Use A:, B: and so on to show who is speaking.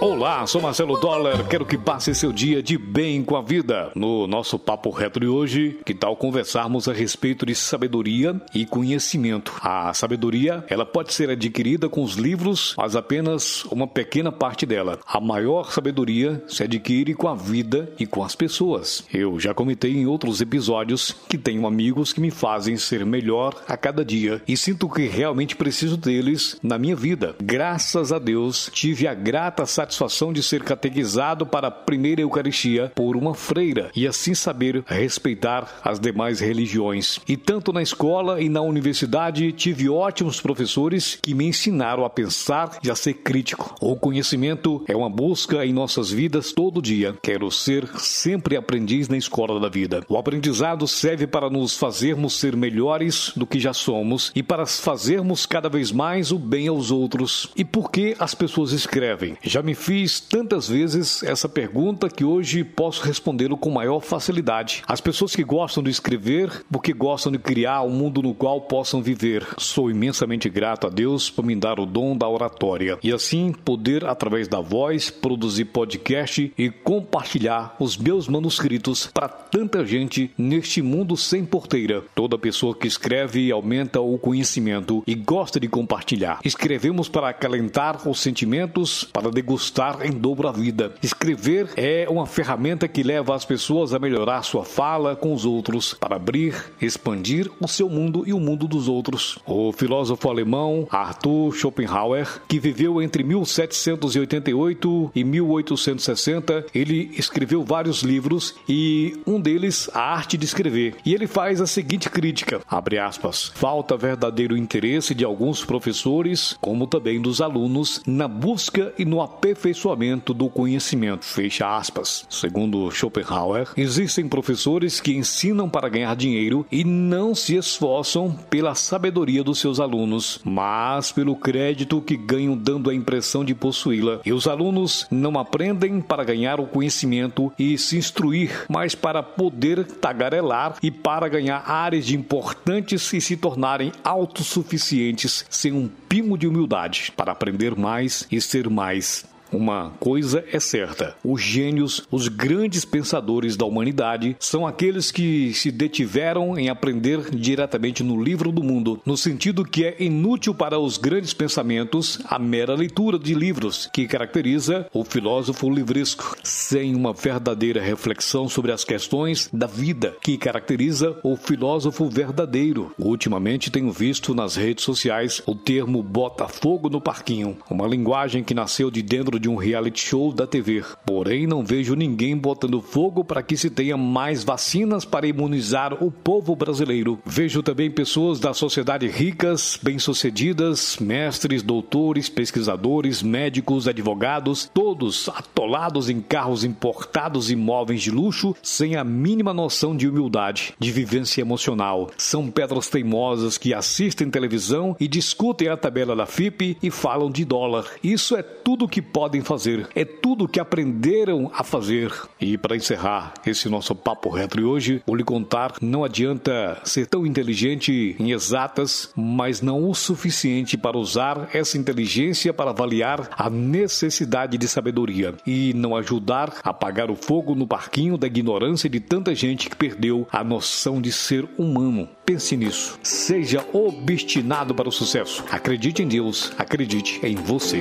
A: Olá, sou Marcelo Dollar. Quero que passe seu dia de bem com a vida. No nosso papo reto de hoje, que tal conversarmos a respeito de sabedoria e conhecimento? A sabedoria, ela pode ser adquirida com os livros, mas apenas uma pequena parte dela. A maior sabedoria se adquire com a vida e com as pessoas. Eu já comentei em outros episódios que tenho amigos que me fazem ser melhor a cada dia e sinto que realmente preciso deles na minha vida. Graças a Deus, tive a grata satisfação satisfação de ser catequizado para a primeira Eucaristia por uma freira e assim saber respeitar as demais religiões. E tanto na escola e na universidade tive ótimos professores que me ensinaram a pensar e a ser crítico. O conhecimento é uma busca em nossas vidas todo dia. Quero ser sempre aprendiz na escola da vida. O aprendizado serve para nos fazermos ser melhores do que já somos e para fazermos cada vez mais o bem aos outros. E por que as pessoas escrevem? Já me fiz tantas vezes essa pergunta que hoje posso respondê-lo com maior facilidade. As pessoas que gostam de escrever porque gostam de criar um mundo no qual possam viver. Sou imensamente grato a Deus por me dar o dom da oratória e assim poder, através da voz, produzir podcast e compartilhar os meus manuscritos para tanta gente neste mundo sem porteira. Toda pessoa que escreve aumenta o conhecimento e gosta de compartilhar. Escrevemos para acalentar os sentimentos, para degustar ajustar em dobro a vida. Escrever é uma ferramenta que leva as pessoas a melhorar sua fala com os outros, para abrir, expandir o seu mundo e o mundo dos outros. O filósofo alemão Arthur Schopenhauer, que viveu entre 1788 e 1860, ele escreveu vários livros e um deles A Arte de Escrever. E ele faz a seguinte crítica, abre aspas, falta verdadeiro interesse de alguns professores, como também dos alunos, na busca e no aperfeiçoamento aperfeiçoamento do conhecimento. Fecha aspas. Segundo Schopenhauer, existem professores que ensinam para ganhar dinheiro e não se esforçam pela sabedoria dos seus alunos, mas pelo crédito que ganham dando a impressão de possuí-la. E os alunos não aprendem para ganhar o conhecimento e se instruir, mas para poder tagarelar e para ganhar áreas de importantes e se tornarem autossuficientes sem um pingo de humildade para aprender mais e ser mais. Uma coisa é certa: os gênios, os grandes pensadores da humanidade, são aqueles que se detiveram em aprender diretamente no livro do mundo, no sentido que é inútil para os grandes pensamentos a mera leitura de livros, que caracteriza o filósofo livresco, sem uma verdadeira reflexão sobre as questões da vida, que caracteriza o filósofo verdadeiro. Ultimamente tenho visto nas redes sociais o termo Botafogo no parquinho, uma linguagem que nasceu de dentro de um reality show da TV. Porém, não vejo ninguém botando fogo para que se tenha mais vacinas para imunizar o povo brasileiro. Vejo também pessoas da sociedade ricas, bem-sucedidas, mestres, doutores, pesquisadores, médicos, advogados, todos atolados em carros importados e móveis de luxo, sem a mínima noção de humildade, de vivência emocional. São pedras teimosas que assistem televisão e discutem a tabela da FIP e falam de dólar. Isso é tudo que pode podem fazer, é tudo que aprenderam a fazer. E para encerrar esse nosso papo retro hoje, vou lhe contar: não adianta ser tão inteligente em exatas, mas não o suficiente para usar essa inteligência para avaliar a necessidade de sabedoria e não ajudar a apagar o fogo no parquinho da ignorância de tanta gente que perdeu a noção de ser humano. Pense nisso. Seja obstinado para o sucesso. Acredite em Deus, acredite em você.